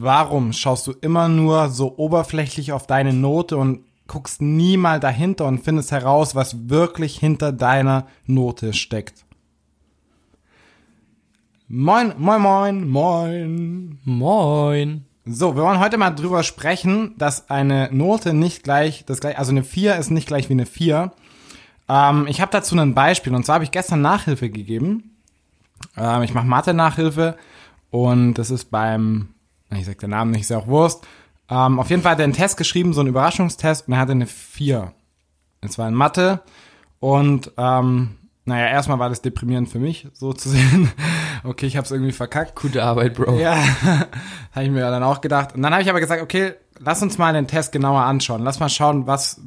warum schaust du immer nur so oberflächlich auf deine Note und guckst nie mal dahinter und findest heraus, was wirklich hinter deiner Note steckt? Moin, moin, moin, moin. Moin. So, wir wollen heute mal drüber sprechen, dass eine Note nicht gleich, das gleich, also eine 4 ist nicht gleich wie eine 4. Ähm, ich habe dazu ein Beispiel und zwar habe ich gestern Nachhilfe gegeben. Ähm, ich mache Mathe-Nachhilfe und das ist beim, ich sag den Namen nicht, ist ja auch Wurst. Ähm, auf jeden Fall hat er einen Test geschrieben, so einen Überraschungstest und er hatte eine 4. Es war in Mathe und ähm, naja, erstmal war das deprimierend für mich, so zu sehen. Okay, ich habe es irgendwie verkackt. Gute Arbeit, Bro. Ja, habe ich mir dann auch gedacht. Und dann habe ich aber gesagt, okay, lass uns mal den Test genauer anschauen. Lass mal schauen, was,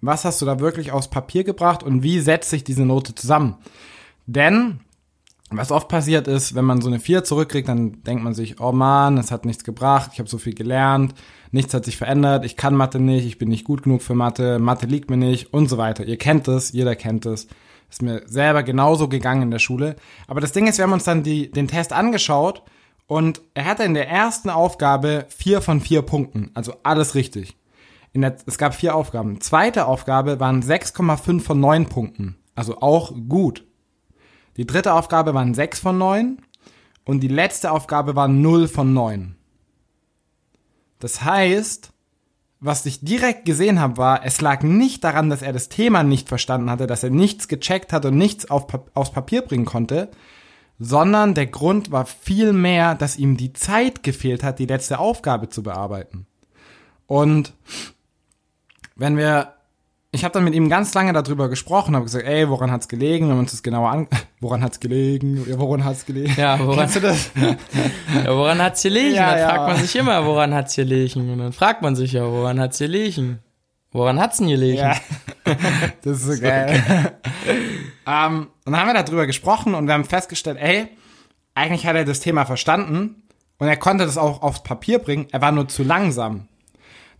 was hast du da wirklich aufs Papier gebracht und wie setzt sich diese Note zusammen. Denn was oft passiert ist, wenn man so eine 4 zurückkriegt, dann denkt man sich, oh man, es hat nichts gebracht, ich habe so viel gelernt, nichts hat sich verändert, ich kann Mathe nicht, ich bin nicht gut genug für Mathe, Mathe liegt mir nicht und so weiter. Ihr kennt es, jeder kennt es. Ist mir selber genauso gegangen in der Schule. Aber das Ding ist, wir haben uns dann die, den Test angeschaut und er hatte in der ersten Aufgabe vier von vier Punkten. Also alles richtig. In der, es gab vier Aufgaben. Zweite Aufgabe waren 6,5 von 9 Punkten. Also auch gut. Die dritte Aufgabe waren 6 von 9 und die letzte Aufgabe war 0 von 9. Das heißt, was ich direkt gesehen habe, war, es lag nicht daran, dass er das Thema nicht verstanden hatte, dass er nichts gecheckt hat und nichts auf, aufs Papier bringen konnte, sondern der Grund war vielmehr, dass ihm die Zeit gefehlt hat, die letzte Aufgabe zu bearbeiten. Und wenn wir ich habe dann mit ihm ganz lange darüber gesprochen, habe gesagt, ey, woran hat's gelegen? Wir haben uns das genauer an, woran hat's gelegen? Ja, woran hat's gelegen? Ja, woran, Kennst du das? ja, woran hat's gelegen? Ja, dann ja. fragt man sich immer, woran hat's gelegen? Und dann fragt man sich ja, woran hat's gelegen? Woran hat's denn gelegen? Ja, das ist so geil. ähm, und dann haben wir darüber gesprochen und wir haben festgestellt, ey, eigentlich hat er das Thema verstanden und er konnte das auch aufs Papier bringen, er war nur zu langsam.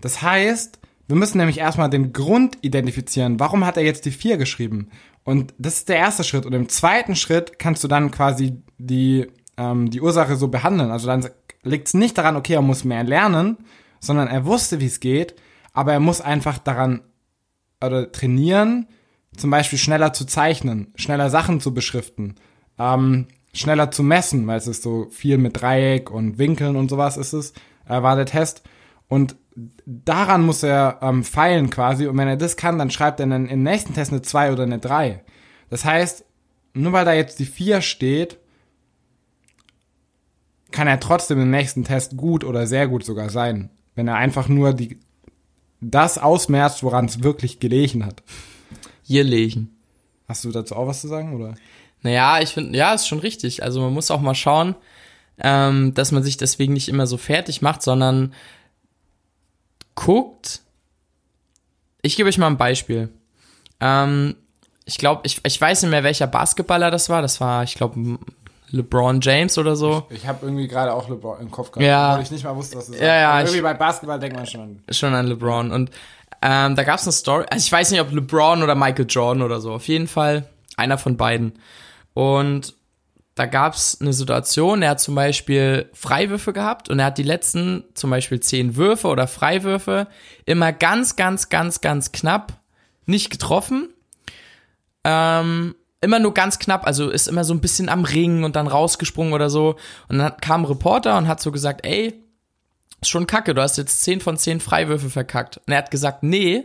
Das heißt, wir müssen nämlich erstmal den Grund identifizieren. Warum hat er jetzt die 4 geschrieben? Und das ist der erste Schritt. Und im zweiten Schritt kannst du dann quasi die, ähm, die Ursache so behandeln. Also dann liegt es nicht daran, okay, er muss mehr lernen, sondern er wusste, wie es geht, aber er muss einfach daran oder trainieren, zum Beispiel schneller zu zeichnen, schneller Sachen zu beschriften, ähm, schneller zu messen, weil es ist so viel mit Dreieck und Winkeln und sowas ist es, äh, war der Test. Und daran muss er ähm, feilen quasi. Und wenn er das kann, dann schreibt er dann im nächsten Test eine 2 oder eine 3. Das heißt, nur weil da jetzt die 4 steht, kann er trotzdem im nächsten Test gut oder sehr gut sogar sein. Wenn er einfach nur die, das ausmerzt, woran es wirklich gelegen hat. Hier legen. Hast du dazu auch was zu sagen, oder? Naja, ich finde, ja, ist schon richtig. Also man muss auch mal schauen, ähm, dass man sich deswegen nicht immer so fertig macht, sondern guckt. Ich gebe euch mal ein Beispiel. Ähm, ich glaube, ich, ich weiß nicht mehr, welcher Basketballer das war. Das war, ich glaube, LeBron James oder so. Ich, ich habe irgendwie gerade auch LeBron im Kopf gehabt, Ja. weil ich nicht mal wusste, was das ist. Ja, ja, Aber Irgendwie ich- bei Basketball denkt man schon. Schon an LeBron. Und ähm, da gab es eine Story. Also ich weiß nicht, ob LeBron oder Michael Jordan oder so. Auf jeden Fall einer von beiden. Und da gab es eine Situation, er hat zum Beispiel Freiwürfe gehabt und er hat die letzten zum Beispiel zehn Würfe oder Freiwürfe immer ganz, ganz, ganz, ganz knapp nicht getroffen. Ähm, immer nur ganz knapp, also ist immer so ein bisschen am Ring und dann rausgesprungen oder so. Und dann kam ein Reporter und hat so gesagt, ey, ist schon kacke, du hast jetzt 10 von 10 Freiwürfe verkackt. Und er hat gesagt, nee.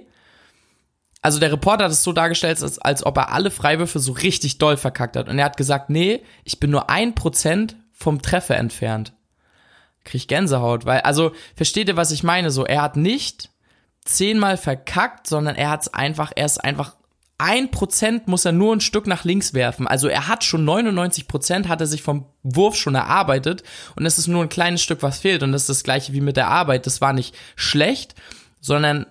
Also der Reporter hat es so dargestellt, als, als ob er alle Freiwürfe so richtig doll verkackt hat. Und er hat gesagt, nee, ich bin nur ein Prozent vom Treffer entfernt. Krieg Gänsehaut, weil, also, versteht ihr, was ich meine? So, er hat nicht zehnmal verkackt, sondern er hat's einfach, er ist einfach ein Prozent muss er nur ein Stück nach links werfen. Also er hat schon 99 Prozent, hat er sich vom Wurf schon erarbeitet und es ist nur ein kleines Stück, was fehlt. Und das ist das gleiche wie mit der Arbeit. Das war nicht schlecht, sondern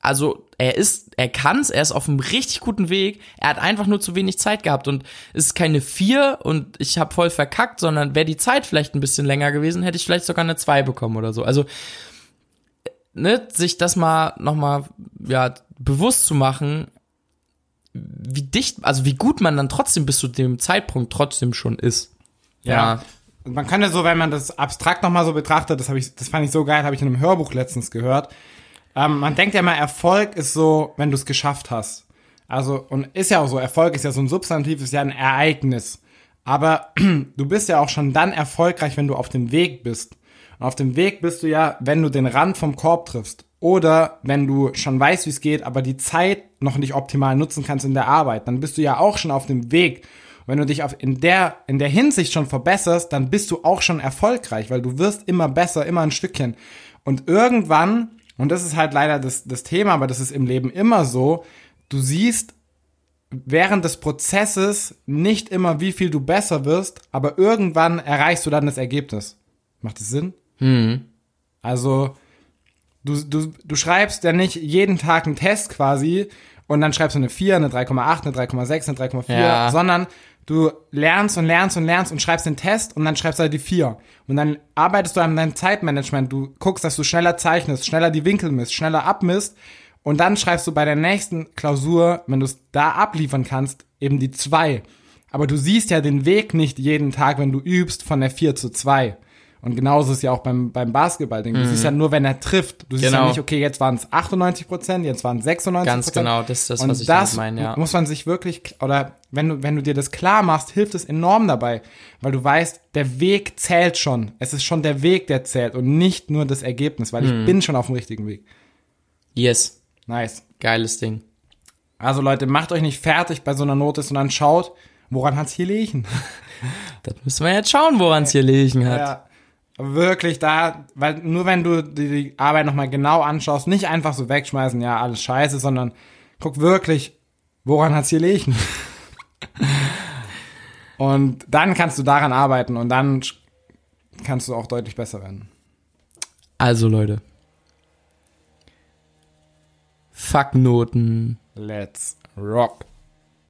also er ist, er kann's, er ist auf einem richtig guten Weg. Er hat einfach nur zu wenig Zeit gehabt und es ist keine vier und ich habe voll verkackt, sondern wäre die Zeit vielleicht ein bisschen länger gewesen, hätte ich vielleicht sogar eine zwei bekommen oder so. Also ne, sich das mal nochmal ja bewusst zu machen, wie dicht, also wie gut man dann trotzdem bis zu dem Zeitpunkt trotzdem schon ist. Ja. man könnte so, wenn man das abstrakt nochmal so betrachtet, das habe ich, das fand ich so geil, habe ich in einem Hörbuch letztens gehört. Ähm, man denkt ja immer, Erfolg ist so, wenn du es geschafft hast. Also, und ist ja auch so, Erfolg ist ja so ein Substantiv, ist ja ein Ereignis. Aber du bist ja auch schon dann erfolgreich, wenn du auf dem Weg bist. Und auf dem Weg bist du ja, wenn du den Rand vom Korb triffst. Oder wenn du schon weißt, wie es geht, aber die Zeit noch nicht optimal nutzen kannst in der Arbeit, dann bist du ja auch schon auf dem Weg. Und wenn du dich auf, in, der, in der Hinsicht schon verbesserst, dann bist du auch schon erfolgreich, weil du wirst immer besser, immer ein Stückchen. Und irgendwann, und das ist halt leider das, das Thema, aber das ist im Leben immer so, du siehst während des Prozesses nicht immer, wie viel du besser wirst, aber irgendwann erreichst du dann das Ergebnis. Macht das Sinn? Hm. Also, du, du, du schreibst ja nicht jeden Tag einen Test quasi und dann schreibst du eine 4, eine 3,8, eine 3,6, eine 3,4, Ja. sondern du lernst und lernst und lernst und schreibst den Test und dann schreibst du halt die 4. Und dann arbeitest du an deinem Zeitmanagement. Du guckst, dass du schneller zeichnest, schneller die Winkel misst, schneller abmisst und dann schreibst du bei der nächsten Klausur, wenn du es da abliefern kannst, eben die 2. Aber du siehst ja den Weg nicht jeden Tag, wenn du übst, von der 4 zu 2. Und genauso ist es ja auch beim, beim Basketball-Ding. Du siehst ja nur, wenn er trifft. Du siehst ja Genau. nicht, okay, jetzt waren es 98 Prozent, jetzt waren es 96 Ganz genau, das ist das, Und was ich das meine, ja. muss man sich wirklich, oder wenn du, wenn du dir das klar machst, hilft es enorm dabei. Weil du weißt, der Weg zählt schon. Es ist schon der Weg, der zählt und nicht nur das Ergebnis, weil Hm. ich bin schon auf dem richtigen Weg. Yes. Nice. Geiles Ding. Also Leute, macht euch nicht fertig bei so einer Note, sondern schaut, woran hat's hier liegen. Das müssen wir jetzt schauen, woran es hier liegen hat. Ja, wirklich da, weil nur wenn du die, die Arbeit nochmal genau anschaust, nicht einfach so wegschmeißen, ja, alles scheiße, sondern guck wirklich, woran hat's hier liegen. und dann kannst du daran arbeiten und dann kannst du auch deutlich besser werden. Also Leute. Fuck Noten. Let's rock.